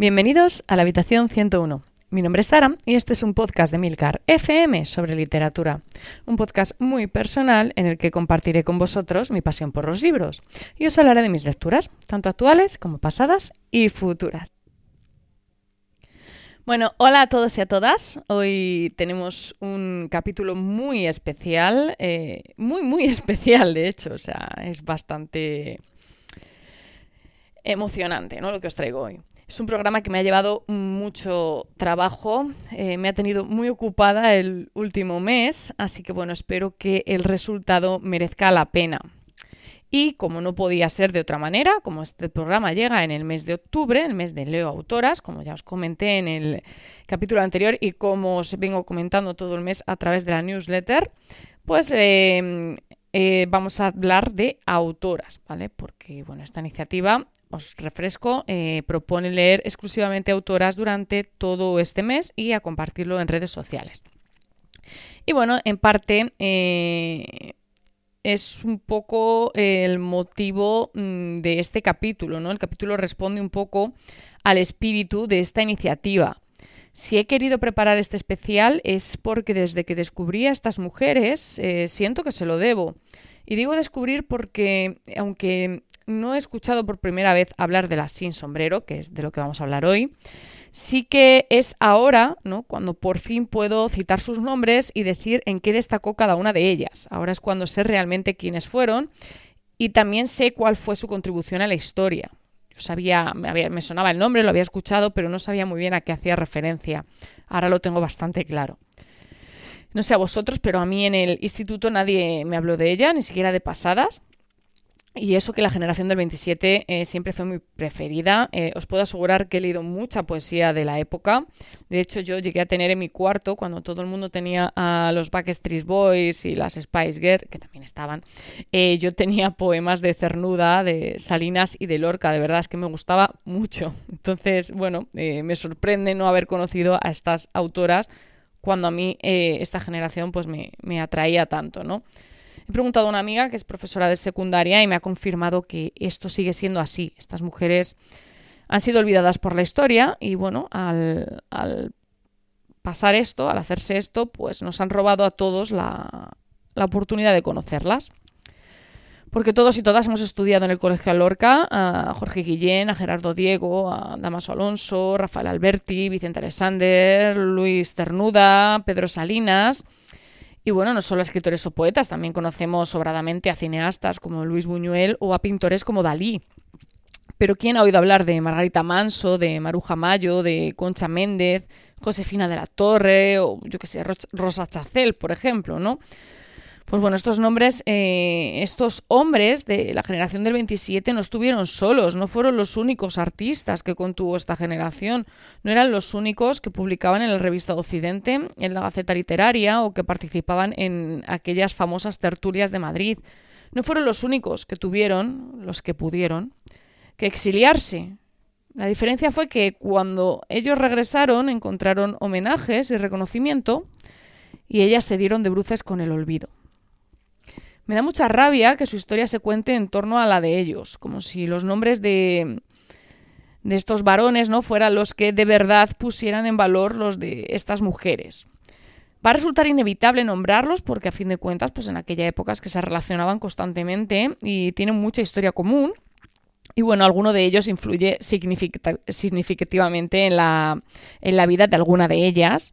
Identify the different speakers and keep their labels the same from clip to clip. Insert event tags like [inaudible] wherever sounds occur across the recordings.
Speaker 1: Bienvenidos a la habitación 101. Mi nombre es Sara y este es un podcast de Milcar FM sobre literatura. Un podcast muy personal en el que compartiré con vosotros mi pasión por los libros y os hablaré de mis lecturas, tanto actuales como pasadas y futuras. Bueno, hola a todos y a todas. Hoy tenemos un capítulo muy especial, eh, muy, muy [laughs] especial de hecho, o sea, es bastante emocionante ¿no? lo que os traigo hoy. Es un programa que me ha llevado mucho trabajo, eh, me ha tenido muy ocupada el último mes, así que bueno, espero que el resultado merezca la pena. Y como no podía ser de otra manera, como este programa llega en el mes de octubre, el mes de Leo Autoras, como ya os comenté en el capítulo anterior y como os vengo comentando todo el mes a través de la newsletter, pues eh, eh, vamos a hablar de autoras, ¿vale? Porque, bueno, esta iniciativa os refresco, eh, propone leer exclusivamente autoras durante todo este mes y a compartirlo en redes sociales. Y bueno, en parte eh, es un poco el motivo mm, de este capítulo, ¿no? El capítulo responde un poco al espíritu de esta iniciativa. Si he querido preparar este especial es porque desde que descubrí a estas mujeres eh, siento que se lo debo. Y digo descubrir porque, aunque no he escuchado por primera vez hablar de las sin sombrero, que es de lo que vamos a hablar hoy, sí que es ahora, ¿no? Cuando por fin puedo citar sus nombres y decir en qué destacó cada una de ellas. Ahora es cuando sé realmente quiénes fueron y también sé cuál fue su contribución a la historia. Yo sabía, me, me sonaba el nombre, lo había escuchado, pero no sabía muy bien a qué hacía referencia. Ahora lo tengo bastante claro. No sé a vosotros, pero a mí en el instituto nadie me habló de ella, ni siquiera de pasadas. Y eso que la generación del 27 eh, siempre fue muy preferida. Eh, os puedo asegurar que he leído mucha poesía de la época. De hecho, yo llegué a tener en mi cuarto, cuando todo el mundo tenía a los Backstreet Boys y las Spice Girls, que también estaban, eh, yo tenía poemas de Cernuda, de Salinas y de Lorca. De verdad es que me gustaba mucho. Entonces, bueno, me sorprende no haber conocido a estas autoras cuando a mí esta generación pues me, me atraía tanto, ¿no? He preguntado a una amiga que es profesora de secundaria y me ha confirmado que esto sigue siendo así. Estas mujeres han sido olvidadas por la historia y bueno, al, pasar esto, al hacerse esto, pues nos han robado a todos la, oportunidad de conocerlas. Porque todos y todas hemos estudiado en el Colegio Lorca a Jorge Guillén, a Gerardo Diego, a Damaso Alonso, Rafael Alberti, Vicente Alexander, Luis Cernuda, Pedro Salinas y bueno, no solo a escritores o poetas, también conocemos sobradamente a cineastas como Luis Buñuel o a pintores como Dalí. Pero ¿quién ha oído hablar de Margarita Manso, de Maruja Mayo, de Concha Méndez, Josefina de la Torre o yo qué sé, Rosa Chacel, por ejemplo, ¿no? Pues bueno, estos nombres, eh, estos hombres de la generación del 27 no estuvieron solos, no fueron los únicos artistas que contuvo esta generación, no eran los únicos que publicaban en la revista Occidente, en la Gaceta Literaria o que participaban en aquellas famosas tertulias de Madrid. No fueron los únicos que tuvieron, los que pudieron, que exiliarse. La diferencia fue que cuando ellos regresaron encontraron homenajes y reconocimiento y ellas se dieron de bruces con el olvido. Me da mucha rabia que su historia se cuente en torno a la de ellos, como si los nombres de, de estos varones no fueran los que de verdad pusieran en valor los de estas mujeres. Va a resultar inevitable nombrarlos porque a fin de cuentas, pues en aquella época es que se relacionaban constantemente y tienen mucha historia común. Y bueno, alguno de ellos influye significativamente en la, en la vida de alguna de ellas.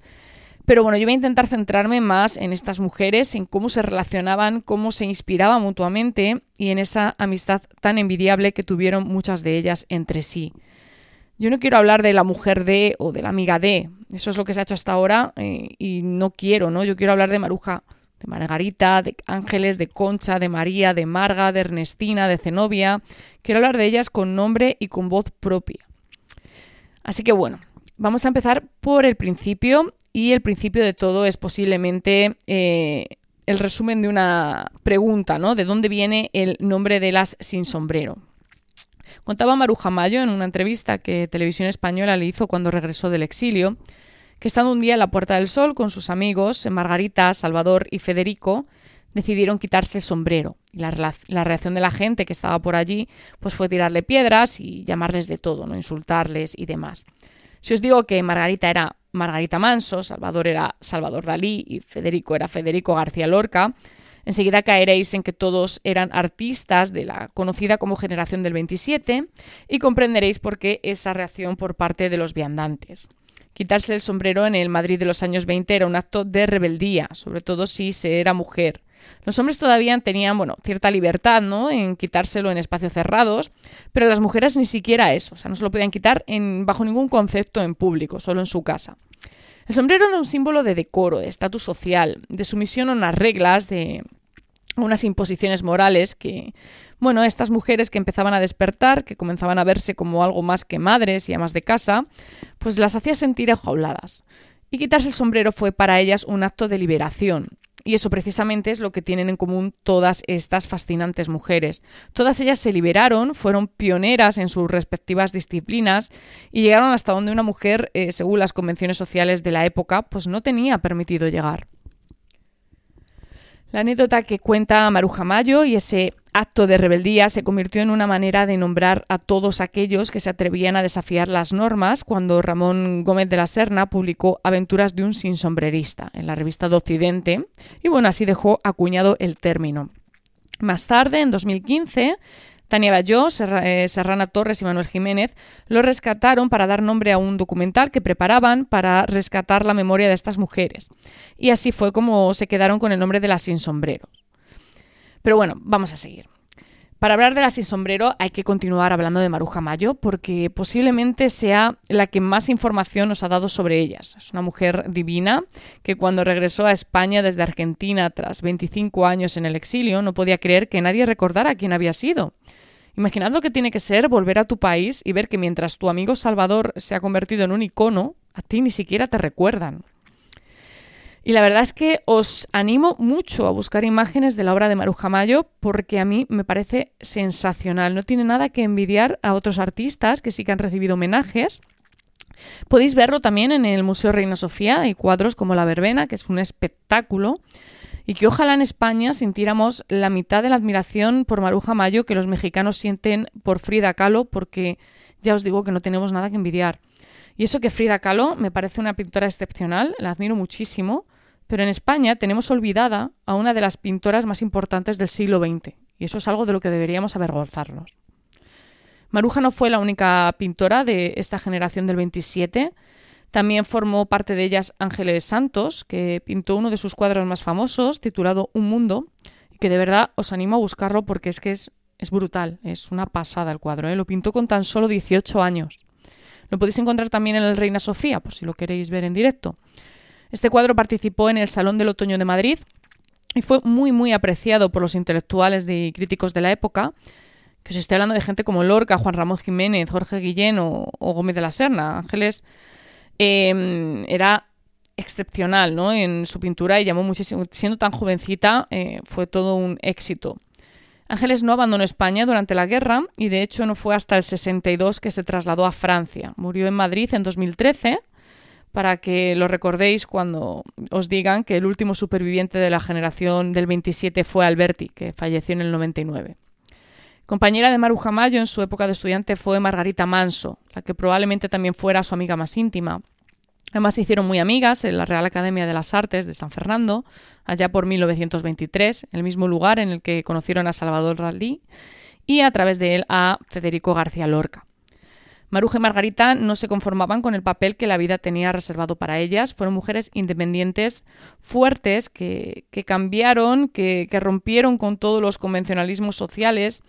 Speaker 1: Pero bueno, yo voy a intentar centrarme más en estas mujeres, en cómo se relacionaban, cómo se inspiraban mutuamente y en esa amistad tan envidiable que tuvieron muchas de ellas entre sí. Yo no quiero hablar de la mujer de o de la amiga de, eso es lo que se ha hecho hasta ahora eh, y no quiero, ¿no? Yo quiero hablar de Maruja, de Margarita, de Ángeles, de Concha, de María, de Marga, de Ernestina, de Zenobia. Quiero hablar de ellas con nombre y con voz propia. Así que bueno, vamos a empezar por el principio y el principio de todo es posiblemente eh, el resumen de una pregunta, ¿no? ¿De dónde viene el nombre de las sin sombrero? Contaba Maruja Mayo en una entrevista que Televisión Española le hizo cuando regresó del exilio, que estando un día en la Puerta del Sol con sus amigos, Margarita, Salvador y Federico, decidieron quitarse el sombrero. Y la, reacción de la gente que estaba por allí pues fue tirarle piedras y llamarles de todo, no insultarles y demás. Si os digo que Margarita era Margarita Manso, Salvador era Salvador Dalí y Federico era Federico García Lorca, enseguida caeréis en que todos eran artistas de la conocida como generación del 27 y comprenderéis por qué esa reacción por parte de los viandantes. Quitarse el sombrero en el Madrid de los años 20 era un acto de rebeldía, sobre todo si se era mujer. Los hombres todavía tenían, bueno, cierta libertad, ¿no? En quitárselo en espacios cerrados, pero las mujeres ni siquiera eso, o sea, no se lo podían quitar en, bajo ningún concepto en público, solo en su casa. El sombrero era un símbolo de decoro, de estatus social, de sumisión a unas reglas, de unas imposiciones morales que, bueno, estas mujeres que empezaban a despertar, que comenzaban a verse como algo más que madres y amas de casa, pues las hacía sentir enjauladas. Y quitarse el sombrero fue para ellas un acto de liberación, y eso precisamente es lo que tienen en común todas estas fascinantes mujeres. Todas ellas se liberaron, fueron pioneras en sus respectivas disciplinas y llegaron hasta donde una mujer, eh, según las convenciones sociales de la época, pues no tenía permitido llegar. La anécdota que cuenta Maruja Mayo y ese acto de rebeldía se convirtió en una manera de nombrar a todos aquellos que se atrevían a desafiar las normas cuando Ramón Gómez de la Serna publicó Aventuras de un sinsombrerista en la revista de Occidente y bueno, así dejó acuñado el término. Más tarde, en 2015, Tania Bayó, eh, Serrana Torres y Manuel Jiménez lo rescataron para dar nombre a un documental que preparaban para rescatar la memoria de estas mujeres. Y así fue como se quedaron con el nombre de las sin sombrero. Pero bueno, vamos a seguir. Para hablar de la sin sombrero hay que continuar hablando de Maruja Mayo porque posiblemente sea la que más información nos ha dado sobre ellas. Es una mujer divina que cuando regresó a España desde Argentina tras 25 años en el exilio no podía creer que nadie recordara quién había sido. Imaginad lo que tiene que ser volver a tu país y ver que mientras tu amigo Salvador se ha convertido en un icono, a ti ni siquiera te recuerdan. Y la verdad es que os animo mucho a buscar imágenes de la obra de Maruja Mayo porque a mí me parece sensacional. No tiene nada que envidiar a otros artistas que sí que han recibido homenajes. Podéis verlo también en el Museo Reina Sofía. Hay cuadros como La Verbena, que es un espectáculo. Y que ojalá en España sintiéramos la mitad de la admiración por Maruja Mayo que los mexicanos sienten por Frida Kahlo, porque ya os digo que no tenemos nada que envidiar. Y eso que Frida Kahlo me parece una pintora excepcional, la admiro muchísimo, pero en España tenemos olvidada a una de las pintoras más importantes del siglo XX, y eso es algo de lo que deberíamos avergonzarnos. Maruja no fue la única pintora de esta generación del 27, también formó parte de ellas Ángeles Santos, que pintó uno de sus cuadros más famosos, titulado Un Mundo, y que de verdad os animo a buscarlo porque es que es, brutal, es una pasada el cuadro. ¿eh? Lo pintó con tan solo 18 años. Lo podéis encontrar también en el Reina Sofía, por si lo queréis ver en directo. Este cuadro participó en el Salón del Otoño de Madrid y fue muy, muy apreciado por los intelectuales y críticos de la época, que os estoy hablando de gente como Lorca, Juan Ramón Jiménez, Jorge Guillén o, Gómez de la Serna. Ángeles em, era excepcional ¿no? en su pintura y llamó muchísimo. Siendo tan jovencita, eh, fue todo un éxito. Ángeles no abandonó España durante la guerra y de hecho no fue hasta el 62 que se trasladó a Francia. Murió en Madrid en 2013 para que lo recordéis cuando os digan que el último superviviente de la generación del 27 fue Alberti, que falleció en el 99. Compañera de Maruja Mayo en su época de estudiante fue Margarita Manso, la que probablemente también fuera su amiga más íntima. Además se hicieron muy amigas en la Real Academia de las Artes de San Fernando, allá por 1923, el mismo lugar en el que conocieron a Salvador Dalí y a través de él a Federico García Lorca. Maruja y Margarita no se conformaban con el papel que la vida tenía reservado para ellas. Fueron mujeres independientes, fuertes, que, cambiaron, que, que rompieron con todos los convencionalismos sociales,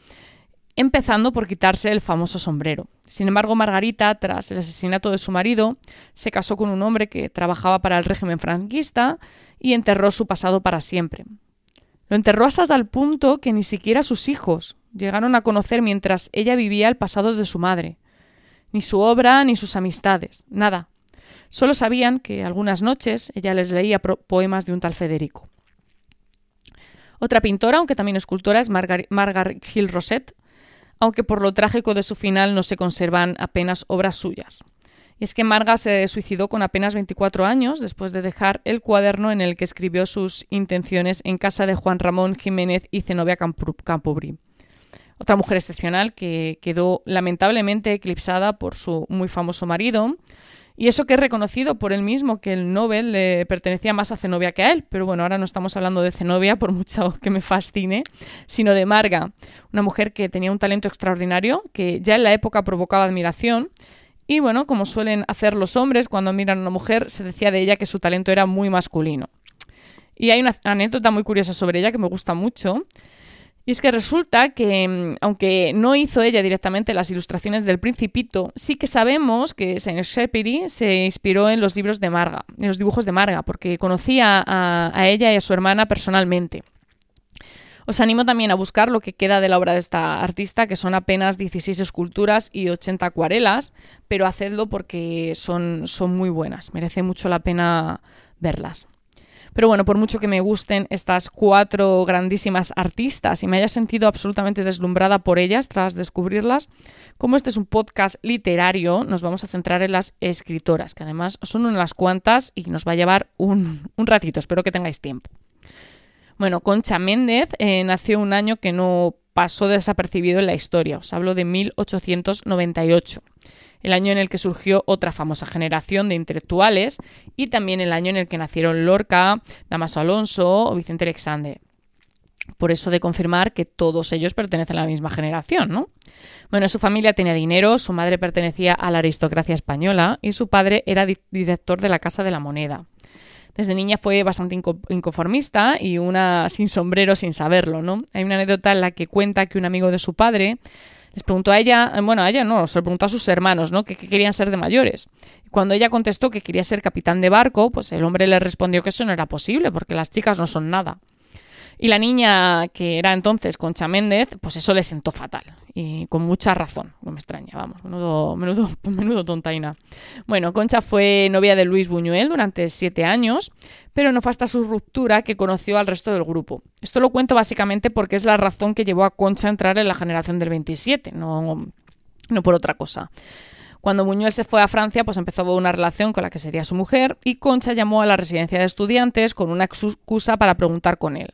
Speaker 1: empezando por quitarse el famoso sombrero. Sin embargo, Margarita, tras el asesinato de su marido, se casó con un hombre que trabajaba para el régimen franquista y enterró su pasado para siempre. Lo enterró hasta tal punto que ni siquiera sus hijos llegaron a conocer mientras ella vivía el pasado de su madre ni su obra, ni sus amistades, nada. Solo sabían que algunas noches ella les leía poemas de un tal Federico. Otra pintora, aunque también escultora, es Margaret Hill aunque por lo trágico de su final no se conservan apenas obras suyas. Y es que Marga se suicidó con apenas 24 años después de dejar el cuaderno en el que escribió sus intenciones en casa de Juan Ramón Jiménez y Zenobia Campobrí. Otra mujer excepcional que quedó lamentablemente eclipsada por su muy famoso marido, y eso que es reconocido por él mismo, que el Nobel le pertenecía más a Zenobia que a él. Pero bueno, ahora no estamos hablando de Zenobia, por mucho [laughs] que me fascine, sino de Marga, una mujer que tenía un talento extraordinario, que ya en la época provocaba admiración. Y bueno, como suelen hacer los hombres cuando miran a una mujer, se decía de ella que su talento era muy masculino. Y hay una anécdota muy curiosa sobre ella que me gusta mucho, y es que resulta que, mm, aunque no hizo ella directamente las ilustraciones del Principito, sí que sabemos que Saint Exupéry se inspiró en los libros de Marga, en los dibujos de Marga, porque conocía a, ella y a su hermana personalmente. Os animo también a buscar lo que queda de la obra de esta artista, que son apenas 16 esculturas y 80 acuarelas, pero hacedlo porque son muy buenas, merece mucho la pena verlas. Pero bueno, por mucho que me gusten estas cuatro grandísimas artistas y me haya sentido absolutamente deslumbrada por ellas tras descubrirlas, como este es un podcast literario, nos vamos a centrar en las escritoras, que además son unas cuantas y nos va a llevar un, ratito, espero que tengáis tiempo. Bueno, Concha Méndez eh, nació un año que no pasó desapercibido en la historia, os hablo de 1898 el año en el que surgió otra famosa generación de intelectuales y también el año en el que nacieron Lorca, Damaso Alonso o Vicente Alexander. Por eso de confirmar que todos ellos pertenecen a la misma generación, ¿no? Bueno, su familia tenía dinero, su madre pertenecía a la aristocracia española y su padre era director de la Casa de la Moneda. Desde niña fue bastante inconformista y una sin sombrero sin saberlo, ¿no? Hay una anécdota en la que cuenta que un amigo de su padre les preguntó a ella, bueno, a ella no, se lo preguntó a sus hermanos, ¿no? Que, querían ser de mayores. Cuando ella contestó que quería ser capitán de barco, pues el hombre le respondió que eso no era posible, porque las chicas no son nada. Y la niña, que era entonces Concha Méndez, pues eso le sentó fatal. Y con mucha razón, no me extraña, vamos, menudo, menudo, [laughs] menudo tontaina. Bueno, Concha fue novia de Luis Buñuel durante siete años, pero no fue hasta su ruptura que conoció al resto del grupo. Esto lo cuento básicamente porque es la razón que llevó a Concha a entrar en la generación del 27, no, no por otra cosa. Cuando Buñuel se fue a Francia, pues empezó una relación con la que sería su mujer y Concha llamó a la residencia de estudiantes con una excusa para preguntar con él.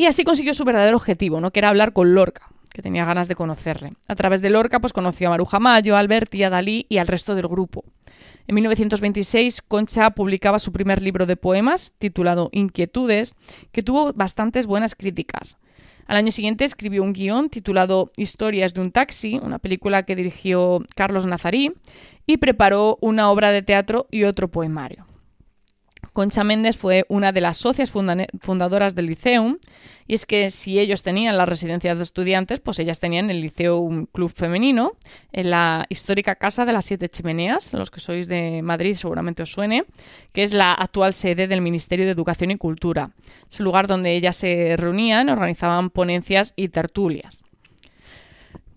Speaker 1: Y así consiguió su verdadero objetivo, ¿no? que era hablar con Lorca, que tenía ganas de conocerle. A través de Lorca pues conoció a Maruja Mayo, a Alberti, a Dalí y al resto del grupo. En 1926, Concha publicaba su primer libro de poemas, titulado Inquietudes, que tuvo bastantes buenas críticas. Al año siguiente escribió un guion titulado Historias de un taxi, una película que dirigió Carlos Nazarí, y preparó una obra de teatro y otro poemario. Concha Méndez fue una de las socias fundadoras del Liceum, y es que si ellos tenían las residencias de estudiantes, pues ellas tenían el Liceum Club Femenino, en la histórica Casa de las Siete Chimeneas, los que sois de Madrid seguramente os suene, que es la actual sede del Ministerio de Educación y Cultura. Es el lugar donde ellas se reunían, organizaban ponencias y tertulias.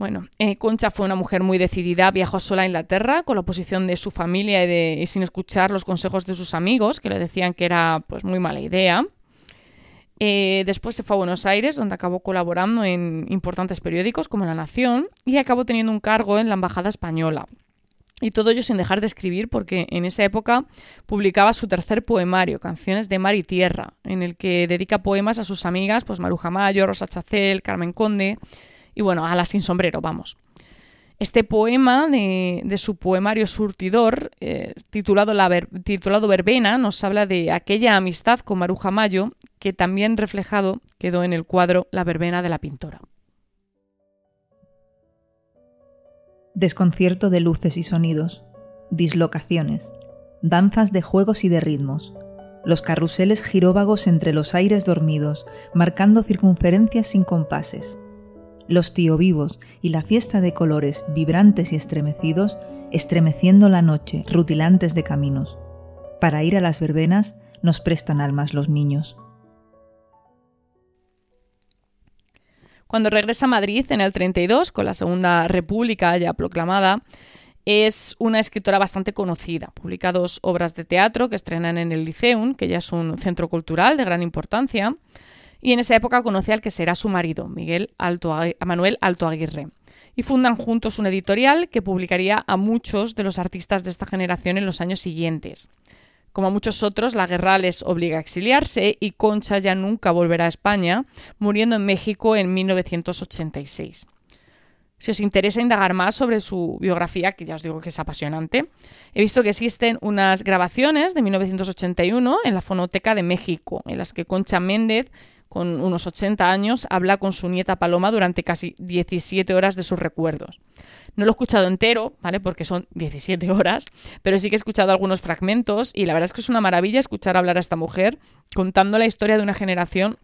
Speaker 1: Bueno, eh, Concha fue una mujer muy decidida, viajó sola a Inglaterra con la oposición de su familia y, sin escuchar los consejos de sus amigos, que le decían que era pues muy mala idea. Eh, después se fue a Buenos Aires, donde acabó colaborando en importantes periódicos como La Nación y acabó teniendo un cargo en la Embajada Española. Y todo ello sin dejar de escribir, porque en esa época publicaba su tercer poemario, Canciones de Mar y Tierra, en el que dedica poemas a sus amigas, pues Maruja Mayo, Rosa Chacel, Carmen Conde, y bueno, a sin sombrero, vamos. Este poema de, su poemario surtidor, eh, titulado, la titulado Verbena, nos habla de aquella amistad con Maruja Mayo, que también reflejado quedó en el cuadro La Verbena de la pintora.
Speaker 2: Desconcierto de luces y sonidos, dislocaciones, danzas de juegos y de ritmos, los carruseles giróvagos entre los aires dormidos, marcando circunferencias sin compases, los tío vivos y la fiesta de colores vibrantes y estremecidos, estremeciendo la noche, rutilantes de caminos. Para ir a las verbenas nos prestan almas los niños.
Speaker 1: Cuando regresa a Madrid en el 32, con la Segunda República ya proclamada, es una escritora bastante conocida. Publica dos obras de teatro que estrenan en el Liceum, que ya es un centro cultural de gran importancia y en esa época conoce al que será su marido, Miguel Alto, Manuel Alto Aguirre. y fundan juntos una editorial que publicaría a muchos de los artistas de esta generación en los años siguientes. Como a muchos otros, la guerra les obliga a exiliarse y Concha ya nunca volverá a España, muriendo en México en 1986. Si os interesa indagar más sobre su biografía, que ya os digo que es apasionante, he visto que existen unas grabaciones de 1981 en la Fonoteca de México, en las que Concha Méndez, con unos 80 años, habla con su nieta Paloma durante casi 17 horas de sus recuerdos. No lo he escuchado entero, ¿vale? Porque son 17 horas, pero sí que he escuchado algunos fragmentos y la verdad es que es una maravilla escuchar hablar a esta mujer contando la historia de una generación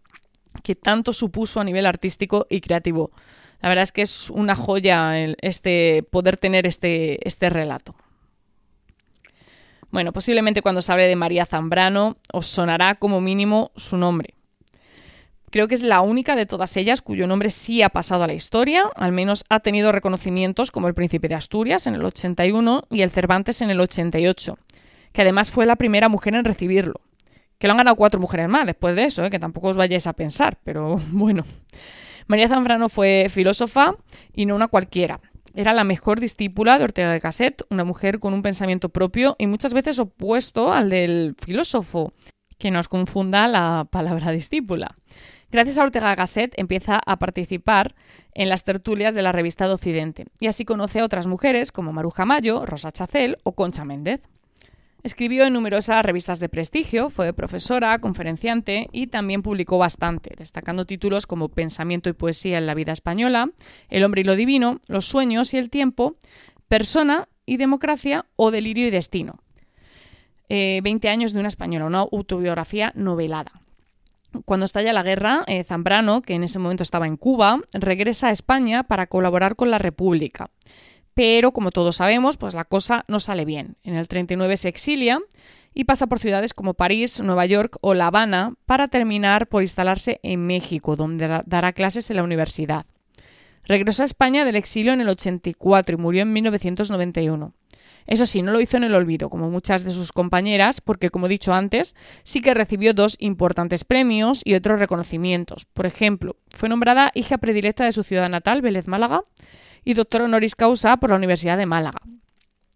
Speaker 1: que tanto supuso a nivel artístico y creativo. La verdad es que es una joya este, poder tener este, este relato. Bueno, posiblemente cuando se hable de María Zambrano os sonará como mínimo su nombre. Creo que es la única de todas ellas cuyo nombre sí ha pasado a la historia, al menos ha tenido reconocimientos como el Príncipe de Asturias en el 81 y el Cervantes en el 88, que además fue la primera mujer en recibirlo. Que lo han ganado cuatro mujeres más después de eso, ¿eh? que tampoco os vayáis a pensar, pero [laughs] bueno. María Zambrano fue filósofa y no una cualquiera. Era la mejor discípula de Ortega de Gasset, una mujer con un pensamiento propio y muchas veces opuesto al del filósofo, que nos confunda la palabra discípula. Gracias a Ortega Gasset empieza a participar en las tertulias de la revista de Occidente y así conoce a otras mujeres como Maruja Mayo, Rosa Chacel o Concha Méndez. Escribió en numerosas revistas de prestigio, fue profesora, conferenciante y también publicó bastante, destacando títulos como Pensamiento y Poesía en la Vida Española, El Hombre y lo Divino, Los Sueños y el Tiempo, Persona y Democracia o Delirio y Destino. Eh, Veinte años de una española, una autobiografía novelada. Cuando estalla la guerra, eh, Zambrano, que en ese momento estaba en Cuba, regresa a España para colaborar con la República. Pero, como todos sabemos, pues la cosa no sale bien. En el 39 se exilia y pasa por ciudades como París, Nueva York o La Habana para terminar por instalarse en México, donde dará clases en la universidad. Regresó a España del exilio en el 84 y murió en 1991. Eso sí, no lo hizo en el olvido, como muchas de sus compañeras, porque, como he dicho antes, sí que recibió dos importantes premios y otros reconocimientos. Por ejemplo, fue nombrada hija predilecta de su ciudad natal, Vélez Málaga, y doctor honoris causa por la Universidad de Málaga.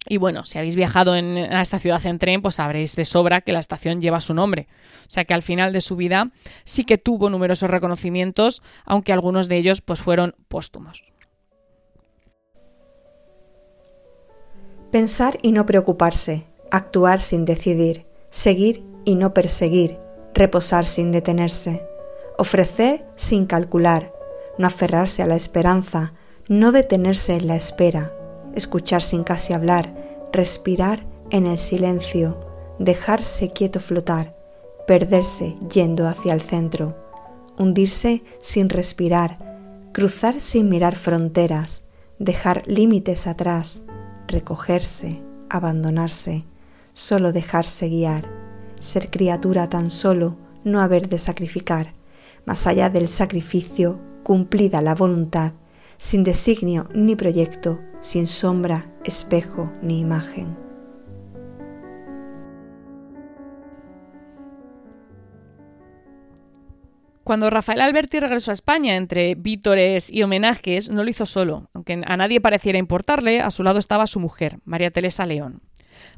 Speaker 1: Y bueno, si habéis viajado en, a esta ciudad en tren, pues sabréis de sobra que la estación lleva su nombre. O sea que al final de su vida sí que tuvo numerosos reconocimientos, aunque algunos de ellos pues fueron póstumos.
Speaker 3: Pensar y no preocuparse, actuar sin decidir, seguir y no perseguir, reposar sin detenerse, ofrecer sin calcular, no aferrarse a la esperanza, no detenerse en la espera, escuchar sin casi hablar, respirar en el silencio, dejarse quieto flotar, perderse yendo hacia el centro, hundirse sin respirar, cruzar sin mirar fronteras, dejar límites atrás, recogerse, abandonarse, solo dejarse guiar, ser criatura tan solo, no haber de sacrificar, más allá del sacrificio, cumplida la voluntad, sin designio ni proyecto, sin sombra, espejo ni imagen.
Speaker 1: Cuando Rafael Alberti regresó a España entre vítores y homenajes, no lo hizo solo. Aunque a nadie pareciera importarle, a su lado estaba su mujer, María Teresa León.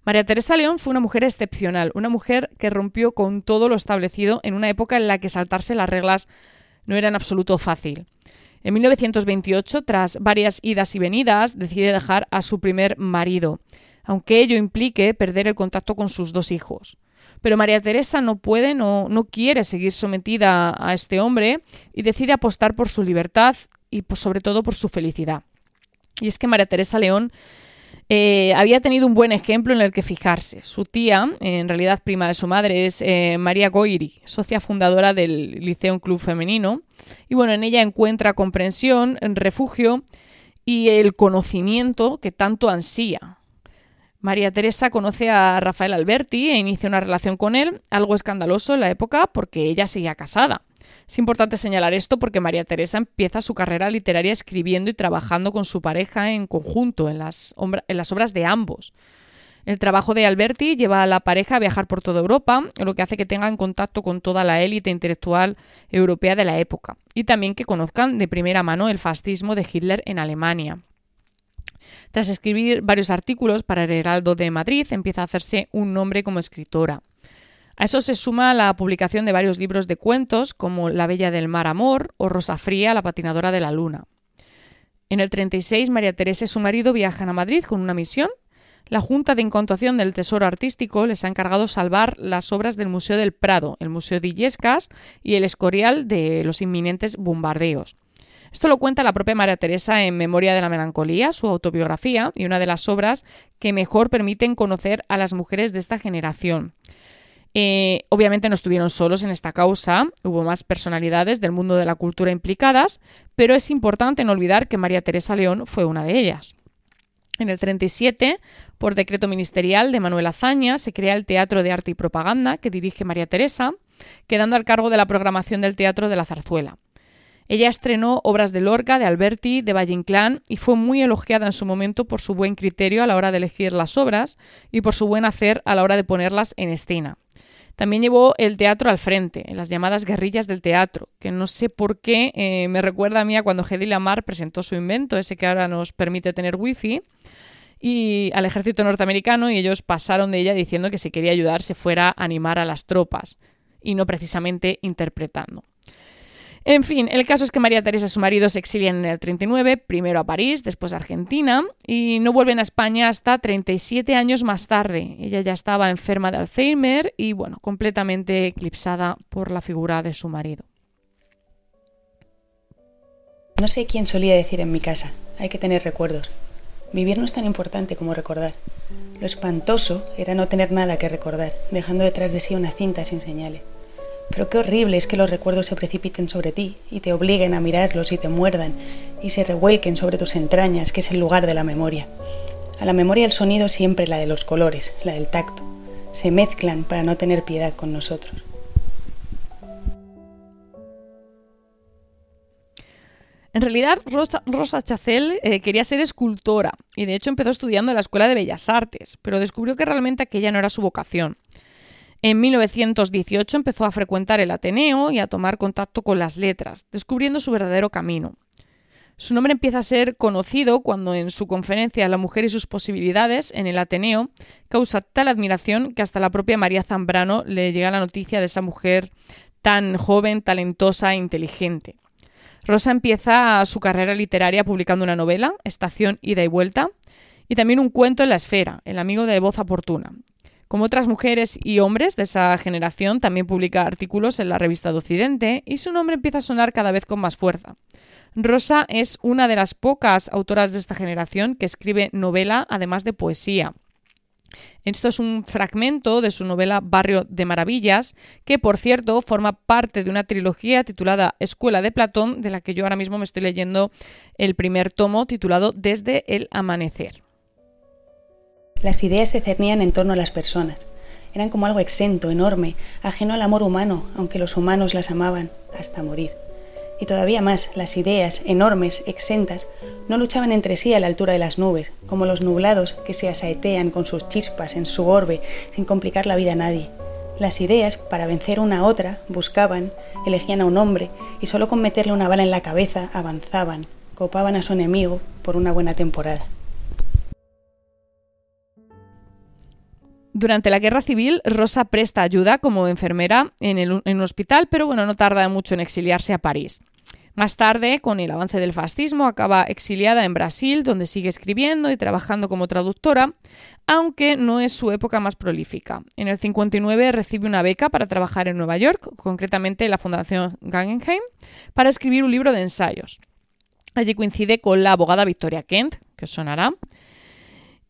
Speaker 1: María Teresa León fue una mujer excepcional, una mujer que rompió con todo lo establecido en una época en la que saltarse las reglas no era en absoluto fácil. En 1928, tras varias idas y venidas, decide dejar a su primer marido, aunque ello implique perder el contacto con sus dos hijos. Pero María Teresa no puede, no, no quiere seguir sometida a este hombre y decide apostar por su libertad y sobre todo por su felicidad. Y es que María Teresa León eh, había tenido un buen ejemplo en el que fijarse. Su tía, en realidad prima de su madre, es eh, María Goiri, socia fundadora del Liceo Club Femenino. Y bueno, en ella encuentra comprensión, refugio y el conocimiento que tanto ansía. María Teresa conoce a Rafael Alberti e inicia una relación con él, algo escandaloso en la época porque ella seguía casada. Es importante señalar esto porque María Teresa empieza su carrera literaria escribiendo y trabajando con su pareja en conjunto en las, obras de ambos. El trabajo de Alberti lleva a la pareja a viajar por toda Europa, lo que hace que tengan contacto con toda la élite intelectual europea de la época y también que conozcan de primera mano el fascismo de Hitler en Alemania. Tras escribir varios artículos para el Heraldo de Madrid, empieza a hacerse un nombre como escritora. A eso se suma la publicación de varios libros de cuentos como La Bella del Mar Amor o Rosa Fría, la patinadora de la luna. En el 36, María Teresa y su marido viajan a Madrid con una misión. La Junta de Incontuación del Tesoro Artístico les ha encargado salvar las obras del Museo del Prado, el Museo de Illescas y el Escorial de los inminentes bombardeos. Esto lo cuenta la propia María Teresa en Memoria de la Melancolía, su autobiografía, y una de las obras que mejor permiten conocer a las mujeres de esta generación. Eh, obviamente no estuvieron solos en esta causa, hubo más personalidades del mundo de la cultura implicadas, pero es importante no olvidar que María Teresa León fue una de ellas. En el 37, por decreto ministerial de Manuel Azaña, se crea el Teatro de Arte y Propaganda que dirige María Teresa, quedando al cargo de la programación del Teatro de la Zarzuela. Ella estrenó obras de Lorca, de Alberti, de Valle Inclán y fue muy elogiada en su momento por su buen criterio a la hora de elegir las obras y por su buen hacer a la hora de ponerlas en escena. También llevó el teatro al frente, en las llamadas guerrillas del teatro, que no sé por qué eh, me recuerda a mí a cuando Hedy Lamar presentó su invento, ese que ahora nos permite tener wifi, y al ejército norteamericano y ellos pasaron de ella diciendo que si quería ayudar se fuera a animar a las tropas y no precisamente interpretando. En fin, el caso es que María Teresa y su marido se exilian en el 39, primero a París, después a Argentina, y no vuelven a España hasta 37 años más tarde. Ella ya estaba enferma de Alzheimer y, bueno, completamente eclipsada por la figura de su marido.
Speaker 4: No sé quién solía decir en mi casa, hay que tener recuerdos. Vivir no es tan importante como recordar. Lo espantoso era no tener nada que recordar, dejando detrás de sí una cinta sin señales. Pero qué horrible es que los recuerdos se precipiten sobre ti y te obliguen a mirarlos y te muerdan y se revuelquen sobre tus entrañas, que es el lugar de la memoria. A la memoria el sonido siempre la de los colores, la del tacto. Se mezclan para no tener piedad con nosotros.
Speaker 1: En realidad, Rosa, Chacel eh, quería ser escultora y de hecho empezó estudiando en la Escuela de Bellas Artes, pero descubrió que realmente aquella no era su vocación. En 1918 empezó a frecuentar el Ateneo y a tomar contacto con las letras, descubriendo su verdadero camino. Su nombre empieza a ser conocido cuando en su conferencia La mujer y sus posibilidades en el Ateneo causa tal admiración que hasta la propia María Zambrano le llega la noticia de esa mujer tan joven, talentosa e inteligente. Rosa empieza su carrera literaria publicando una novela, Estación Ida y Vuelta, y también un cuento en la esfera, El amigo de voz oportuna, como otras mujeres y hombres de esa generación, también publica artículos en la revista de Occidente y su nombre empieza a sonar cada vez con más fuerza. Rosa es una de las pocas autoras de esta generación que escribe novela además de poesía. Esto es un fragmento de su novela Barrio de Maravillas, que por cierto forma parte de una trilogía titulada Escuela de Platón, de la que yo ahora mismo me estoy leyendo el primer tomo titulado Desde el Amanecer.
Speaker 4: Las ideas se cernían en torno a las personas. Eran como algo exento, enorme, ajeno al amor humano, aunque los humanos las amaban hasta morir. Y todavía más, las ideas, enormes, exentas, no luchaban entre sí a la altura de las nubes, como los nublados que se asaetean con sus chispas en su orbe sin complicar la vida a nadie. Las ideas, para vencer una a otra, buscaban, elegían a un hombre y solo con meterle una bala en la cabeza avanzaban, copaban a su enemigo por una buena temporada.
Speaker 1: Durante la guerra civil, Rosa presta ayuda como enfermera en, un hospital, pero bueno, no tarda mucho en exiliarse a París. Más tarde, con el avance del fascismo, acaba exiliada en Brasil, donde sigue escribiendo y trabajando como traductora, aunque no es su época más prolífica. En el 59 recibe una beca para trabajar en Nueva York, concretamente en la Fundación Guggenheim, para escribir un libro de ensayos. Allí coincide con la abogada Victoria Kent, que sonará,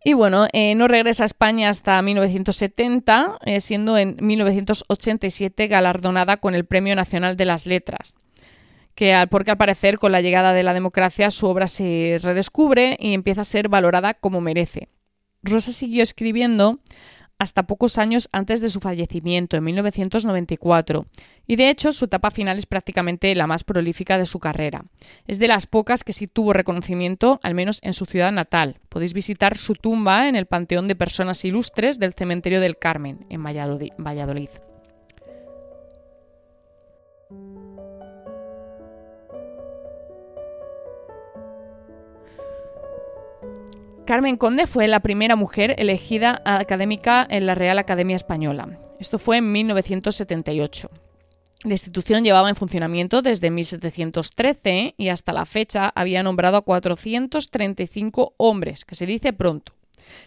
Speaker 1: y bueno, eh, no regresa a España hasta 1970, eh, siendo en 1987 galardonada con el Premio Nacional de las Letras. Que, porque al parecer con la llegada de la democracia su obra se redescubre y empieza a ser valorada como merece. Rosa siguió escribiendo hasta pocos años antes de su fallecimiento, en 1994, y de hecho su etapa final es prácticamente la más prolífica de su carrera. Es de las pocas que sí tuvo reconocimiento, al menos en su ciudad natal. Podéis visitar su tumba en el Panteón de Personas Ilustres del Cementerio del Carmen, en Valladolid. Carmen Conde fue la primera mujer elegida académica en la Real Academia Española. Esto fue en 1978. La institución llevaba en funcionamiento desde 1713 y hasta la fecha había nombrado a 435 hombres, que se dice pronto.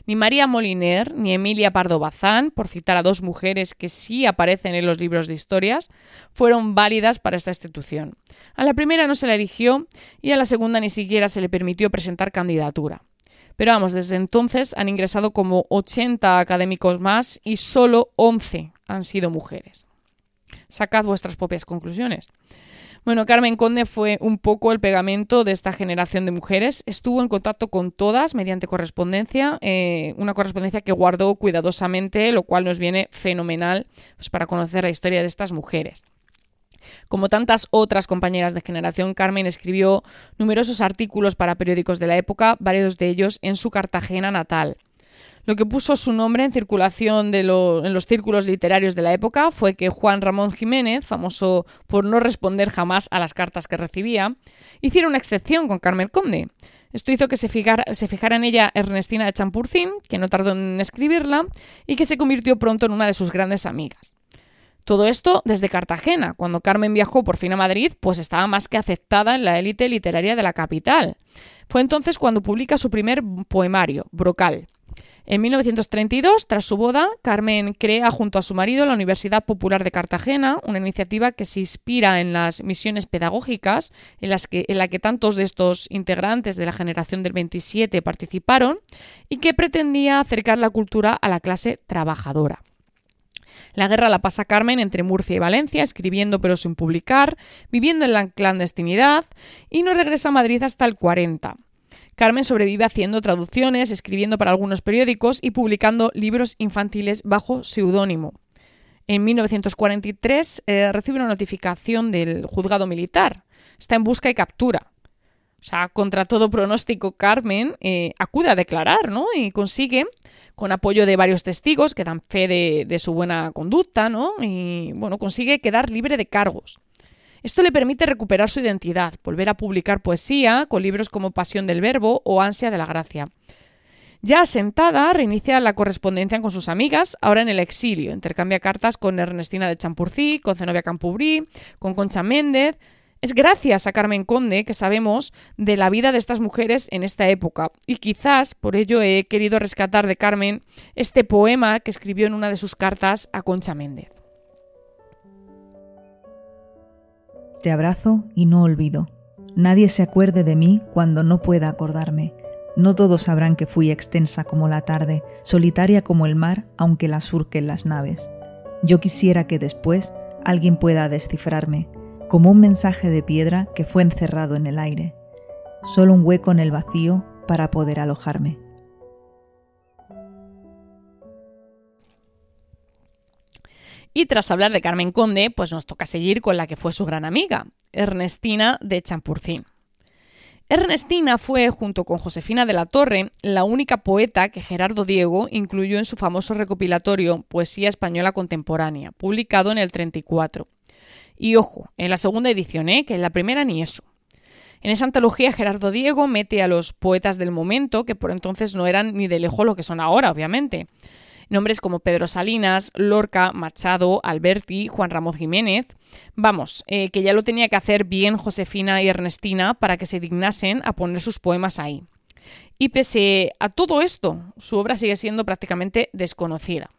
Speaker 1: Ni María Moliner ni Emilia Pardo Bazán, por citar a dos mujeres que sí aparecen en los libros de historias, fueron válidas para esta institución. A la primera no se la eligió y a la segunda ni siquiera se le permitió presentar candidatura. Pero vamos, desde entonces han ingresado como 80 académicos más y solo 11 han sido mujeres. Sacad vuestras propias conclusiones. Bueno, Carmen Conde fue un poco el pegamento de esta generación de mujeres. Estuvo en contacto con todas mediante correspondencia, eh, una correspondencia que guardó cuidadosamente, lo cual nos viene fenomenal pues, para conocer la historia de estas mujeres. Como tantas otras compañeras de generación, Carmen escribió numerosos artículos para periódicos de la época, varios de ellos en su Cartagena natal. Lo que puso su nombre en circulación en los círculos literarios de la época fue que Juan Ramón Jiménez, famoso por no responder jamás a las cartas que recibía, hiciera una excepción con Carmen Conde. Esto hizo que se fijara, se fijara, en ella Ernestina de Champurcín, que no tardó en escribirla, y que se convirtió pronto en una de sus grandes amigas. Todo esto desde Cartagena. Cuando Carmen viajó por fin a Madrid, pues estaba más que aceptada en la élite literaria de la capital. Fue entonces cuando publica su primer poemario, Brocal, en 1932, tras su boda, Carmen crea junto a su marido la Universidad Popular de Cartagena, una iniciativa que se inspira en las misiones pedagógicas en, las que, en la que tantos de estos integrantes de la generación del 27 participaron y que pretendía acercar la cultura a la clase trabajadora. La guerra la pasa Carmen entre Murcia y Valencia, escribiendo pero sin publicar, viviendo en la clandestinidad y no regresa a Madrid hasta el 40. Carmen sobrevive haciendo traducciones, escribiendo para algunos periódicos y publicando libros infantiles bajo seudónimo. En 1943 eh, recibe una notificación del juzgado militar. Está en busca y captura. O sea, contra todo pronóstico, Carmen eh, acude a declarar, ¿no? Y consigue, con apoyo de varios testigos que dan fe de, su buena conducta, ¿no? Y bueno, consigue quedar libre de cargos. Esto le permite recuperar su identidad, volver a publicar poesía con libros como Pasión del Verbo o Ansia de la Gracia. Ya asentada, reinicia la correspondencia con sus amigas, ahora en el exilio. Intercambia cartas con Ernestina de Champurcí, con Zenobia Campubrí, con Concha Méndez. Es gracias a Carmen Conde que sabemos de la vida de estas mujeres en esta época. Y quizás por ello he querido rescatar de Carmen este poema que escribió en una de sus cartas a Concha Méndez.
Speaker 2: Te abrazo y no olvido. Nadie se acuerde de mí cuando no pueda acordarme. No todos sabrán que fui extensa como la tarde, solitaria como el mar, aunque la surquen las naves. Yo quisiera que después alguien pueda descifrarme, como un mensaje de piedra que fue encerrado en el aire. Solo un hueco en el vacío para poder alojarme.
Speaker 1: Y tras hablar de Carmen Conde, pues nos toca seguir con la que fue su gran amiga, Ernestina de Champurcín. Ernestina fue, junto con Josefina de la Torre, la única poeta que Gerardo Diego incluyó en su famoso recopilatorio Poesía Española Contemporánea, publicado en el 34. Y ojo, en la segunda edición, ¿eh? que en la primera ni eso. En esa antología Gerardo Diego mete a los poetas del momento, que por entonces no eran ni de lejos lo que son ahora, obviamente. Nombres como Pedro Salinas, Lorca, Machado, Alberti, Juan Ramón Jiménez. Vamos, eh, que ya lo tenía que hacer bien Josefina y Ernestina para que se dignasen a poner sus poemas ahí. Y pese a todo esto, su obra sigue siendo prácticamente desconocida.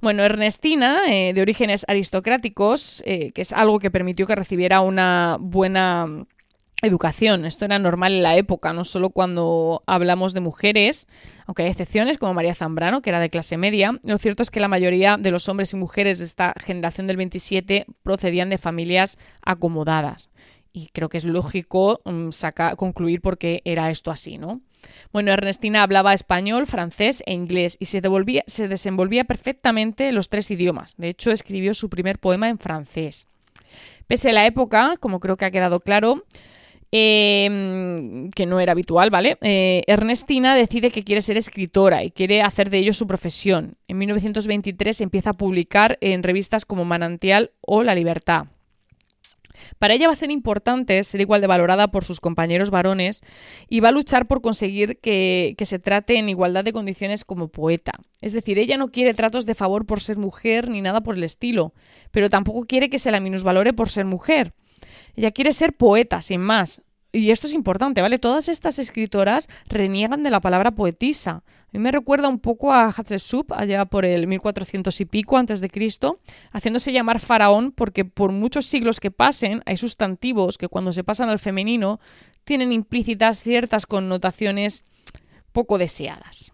Speaker 1: Bueno, Ernestina, eh, de orígenes aristocráticos, eh, que es algo que permitió que recibiera una buena educación. Esto era normal en la época, no solo cuando hablamos de mujeres, aunque hay excepciones como María Zambrano, que era de clase media. Lo cierto es que la mayoría de los hombres y mujeres de esta generación del 27 procedían de familias acomodadas. Y creo que es lógico um, concluir por qué era esto así, ¿no? Bueno, Ernestina hablaba español, francés e inglés y se, se desenvolvía perfectamente en los tres idiomas. De hecho, escribió su primer poema en francés. Pese a la época, como creo que ha quedado claro, Em, que no era habitual, ¿vale? Eh, Ernestina decide que quiere ser escritora y quiere hacer de ello su profesión. En 1923 empieza a publicar en revistas como Manantial o La Libertad. Para ella va a ser importante ser igual de valorada por sus compañeros varones y va a luchar por conseguir que, que, se trate en igualdad de condiciones como poeta. Es decir, ella no quiere tratos de favor por ser mujer ni nada por el estilo, pero tampoco quiere que se la minusvalore por ser mujer. Ella quiere ser poeta, sin más, y esto es importante, ¿vale? Todas estas escritoras reniegan de la palabra poetisa. A mí me recuerda un poco a Hatshepsut, allá por el 1400 y pico antes de Cristo, haciéndose llamar faraón porque por muchos siglos que pasen hay sustantivos que cuando se pasan al femenino tienen implícitas ciertas connotaciones poco deseadas.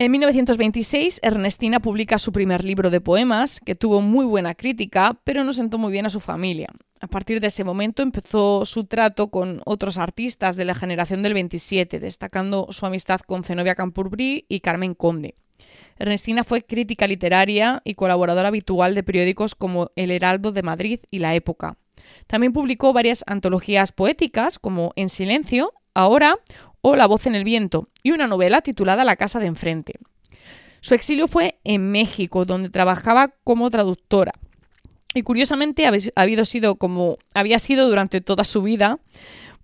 Speaker 1: En 1926, Ernestina publica su primer libro de poemas, que tuvo muy buena crítica, pero no sentó muy bien a su familia. A partir de ese momento empezó su trato con otros artistas de la generación del 27, destacando su amistad con Zenobia Campurbrí y Carmen Conde. Ernestina fue crítica literaria y colaboradora habitual de periódicos como El Heraldo de Madrid y La Época. También publicó varias antologías poéticas como En Silencio, Ahora o La voz en el viento, y una novela titulada La casa de enfrente. Su exilio fue en México, donde trabajaba como traductora. Y curiosamente habido sido como había sido durante toda su vida,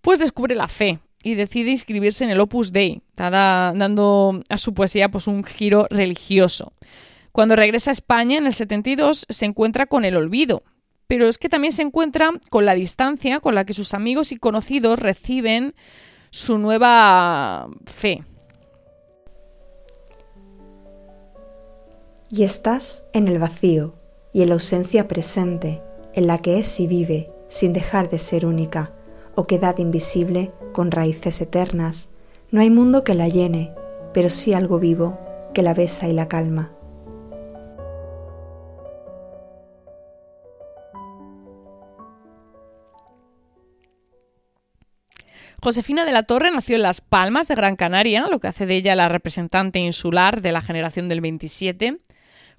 Speaker 1: pues descubre la fe y decide inscribirse en el Opus Dei, dando a su poesía pues, un giro religioso. Cuando regresa a España en el 72 se encuentra con el olvido, pero es que también se encuentra con la distancia con la que sus amigos y conocidos reciben su nueva fe.
Speaker 3: Y estás en el vacío y en la ausencia presente, en la que es y vive, sin dejar de ser única, oquedad invisible con raíces eternas. No hay mundo que la llene, pero sí algo vivo que la besa y la calma.
Speaker 1: Josefina de la Torre nació en Las Palmas de Gran Canaria, lo que hace de ella la representante insular de la generación del 27.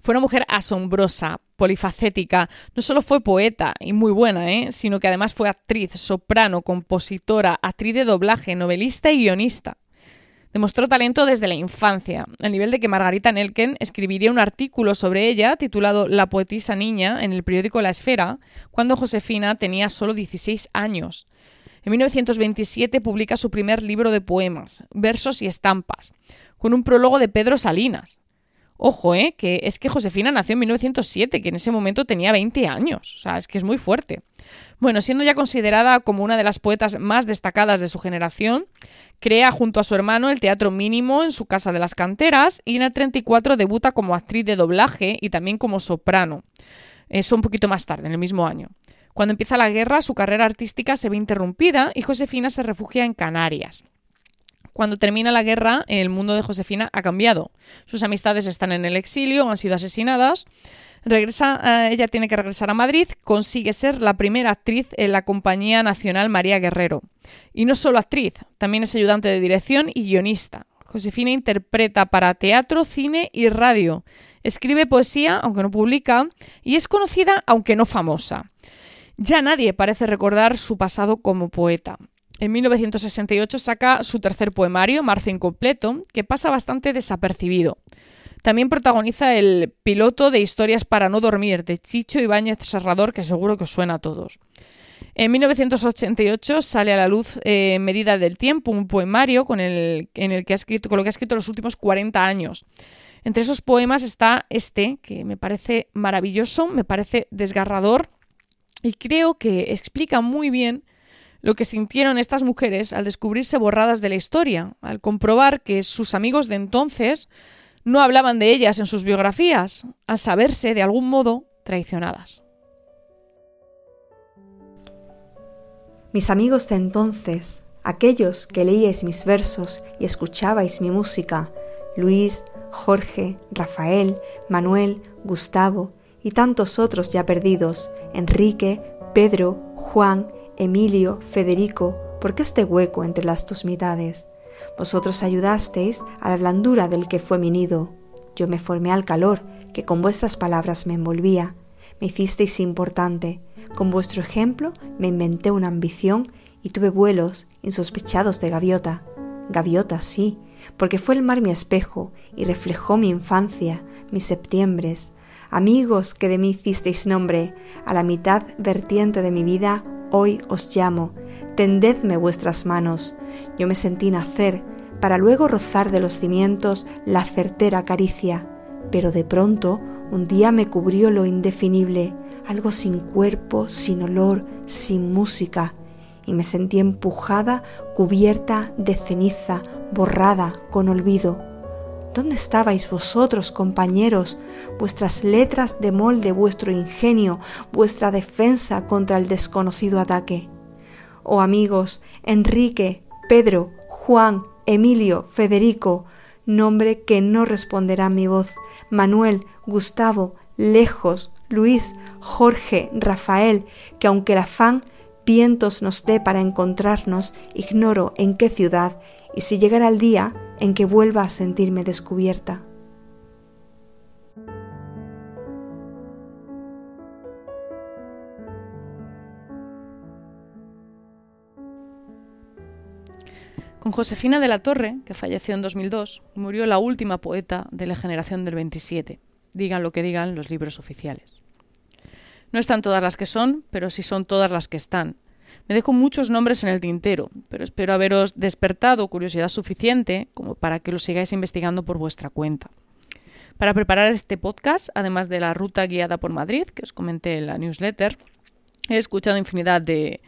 Speaker 1: Fue una mujer asombrosa, polifacética. No solo fue poeta y muy buena, ¿eh? sino que además fue actriz, soprano, compositora, actriz de doblaje, novelista y guionista. Demostró talento desde la infancia, al nivel de que Margarita Nelken escribiría un artículo sobre ella titulado La poetisa niña en el periódico La Esfera, cuando Josefina tenía solo 16 años. En 1927 publica su primer libro de poemas, Versos y Estampas, con un prólogo de Pedro Salinas. Ojo, ¿eh? que es que Josefina nació en 1907, que en ese momento tenía 20 años, o sea, es que es muy fuerte. Bueno, siendo ya considerada como una de las poetas más destacadas de su generación, crea junto a su hermano el Teatro Mínimo en su Casa de las Canteras y en el 34 debuta como actriz de doblaje y también como soprano. Eso un poquito más tarde, en el mismo año. Cuando empieza la guerra, su carrera artística se ve interrumpida y Josefina se refugia en Canarias. Cuando termina la guerra, el mundo de Josefina ha cambiado. Sus amistades están en el exilio, han sido asesinadas. Regresa, eh, ella tiene que regresar a Madrid, consigue ser la primera actriz en la Compañía Nacional María Guerrero. Y no solo actriz, también es ayudante de dirección y guionista. Josefina interpreta para teatro, cine y radio. Escribe poesía, aunque no publica, y es conocida, aunque no famosa. Ya nadie parece recordar su pasado como poeta. En 1968 saca su tercer poemario, Marzo Incompleto, que pasa bastante desapercibido. También protagoniza el piloto de Historias para no dormir de Chicho Ibáñez Serrador, que seguro que os suena a todos. En 1988 sale a la luz eh, Medida del Tiempo, un poemario con, el, en el que ha escrito, con lo que ha escrito los últimos 40 años. Entre esos poemas está este, que me parece maravilloso, me parece desgarrador y creo que explica muy bien lo que sintieron estas mujeres al descubrirse borradas de la historia, al comprobar que sus amigos de entonces no hablaban de ellas en sus biografías, al saberse de algún modo traicionadas.
Speaker 3: Mis amigos de entonces, aquellos que leíais mis versos y escuchabais mi música, Luis, Jorge, Rafael, Manuel, Gustavo, y tantos otros ya perdidos, Enrique, Pedro, Juan, Emilio, Federico, ¿por qué este hueco entre las dos mitades? Vosotros ayudasteis a la blandura del que fue mi nido. Yo me formé al calor que con vuestras palabras me envolvía. Me hicisteis importante. Con vuestro ejemplo me inventé una ambición y tuve vuelos insospechados de gaviota. Gaviota, sí, porque fue el mar mi espejo y reflejó mi infancia, mis septiembres, Amigos que de mí hicisteis nombre, a la mitad vertiente de mi vida, hoy os llamo, tendedme vuestras manos. Yo me sentí nacer, para luego rozar de los cimientos la certera caricia, pero de pronto un día me cubrió lo indefinible, algo sin cuerpo, sin olor, sin música, y me sentí empujada, cubierta de ceniza, borrada, con olvido. ¿Dónde estabais vosotros, compañeros, vuestras letras de molde, vuestro ingenio, vuestra defensa contra el desconocido ataque? Oh amigos, Enrique, Pedro, Juan, Emilio, Federico, nombre que no responderá mi voz, Manuel, Gustavo, Lejos, Luis, Jorge, Rafael, que aunque el afán vientos nos dé para encontrarnos, ignoro en qué ciudad y si llegará el día en que vuelva a sentirme descubierta.
Speaker 1: Con Josefina de la Torre, que falleció en 2002, murió la última poeta de la generación del 27, digan lo que digan los libros oficiales. No están todas las que son, pero sí son todas las que están. Me dejo muchos nombres en el tintero, pero espero haberos despertado curiosidad suficiente como para que lo sigáis investigando por vuestra cuenta. Para preparar este podcast, además de la ruta guiada por Madrid, que os comenté en la newsletter, he escuchado infinidad de,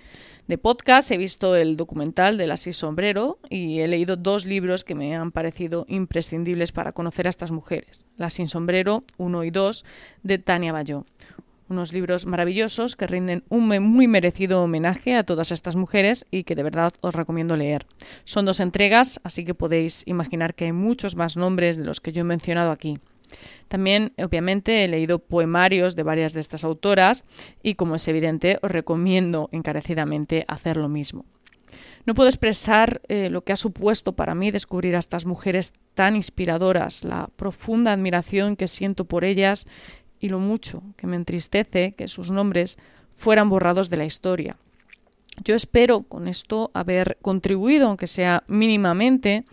Speaker 1: de podcast, he visto el documental de la Asís Sombrero y he leído dos libros que me han parecido imprescindibles para conocer a estas mujeres. La Sin Sombrero 1 y 2 de Tania Bayó. Unos libros maravillosos que rinden un muy merecido homenaje a todas estas mujeres y que de verdad os recomiendo leer. Son dos entregas, así que podéis imaginar que hay muchos más nombres de los que yo he mencionado aquí. También, obviamente, he leído poemarios de varias de estas autoras y, como es evidente, os recomiendo encarecidamente hacer lo mismo. No puedo expresar eh, lo que ha supuesto para mí descubrir a estas mujeres tan inspiradoras, la profunda admiración que siento por ellas y lo mucho que me entristece que sus nombres fueran borrados de la historia. Yo espero con esto haber contribuido, aunque sea mínimamente,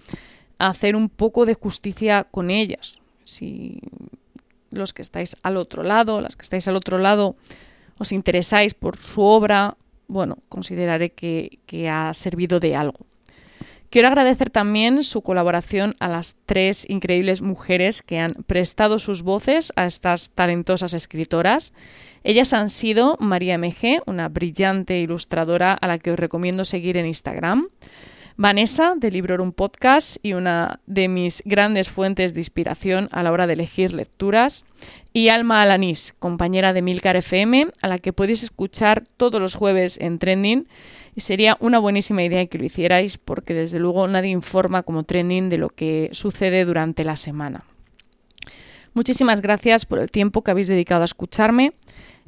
Speaker 1: a hacer un poco de justicia con ellas, si los que estáis al otro lado, las que estáis al otro lado, os interesáis por su obra, bueno, consideraré que, que ha servido de algo. Quiero agradecer también su colaboración a las tres increíbles mujeres que han prestado sus voces a estas talentosas escritoras. Ellas han sido María MG, una brillante ilustradora a la que os recomiendo seguir en Instagram, Vanessa, de Librorum Podcast y una de mis grandes fuentes de inspiración a la hora de elegir lecturas, y Alma Alanís, compañera de Milcar FM, a la que podéis escuchar todos los jueves en Trending. Y sería una buenísima idea que lo hicierais porque desde luego nadie informa como Trending de lo que sucede durante la semana. Muchísimas gracias por el tiempo que habéis dedicado a escucharme.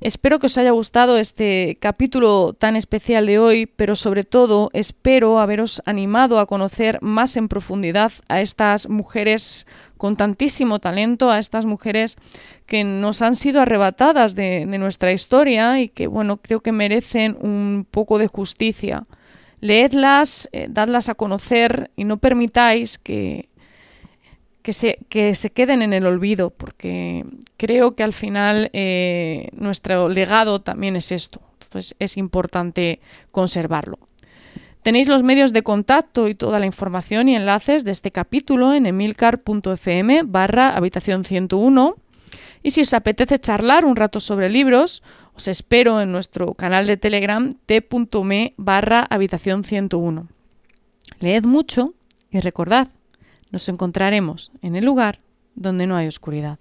Speaker 1: Espero que os haya gustado este capítulo tan especial de hoy, pero sobre todo espero haberos animado a conocer más en profundidad a estas mujeres con tantísimo talento, a estas mujeres que nos han sido arrebatadas de, nuestra historia y que, bueno, creo que merecen un poco de justicia. Leedlas, eh, dadlas a conocer y no permitáis que, que se, que se queden en el olvido, porque creo que al final eh, nuestro legado también es esto. Entonces es importante conservarlo. Tenéis los medios de contacto y toda la información y enlaces de este capítulo en emilcar.fm barra habitación 101. Y si os apetece charlar un rato sobre libros, os espero en nuestro canal de Telegram t.me barra habitación 101. Leed mucho y recordad, nos encontraremos en el lugar donde no hay oscuridad.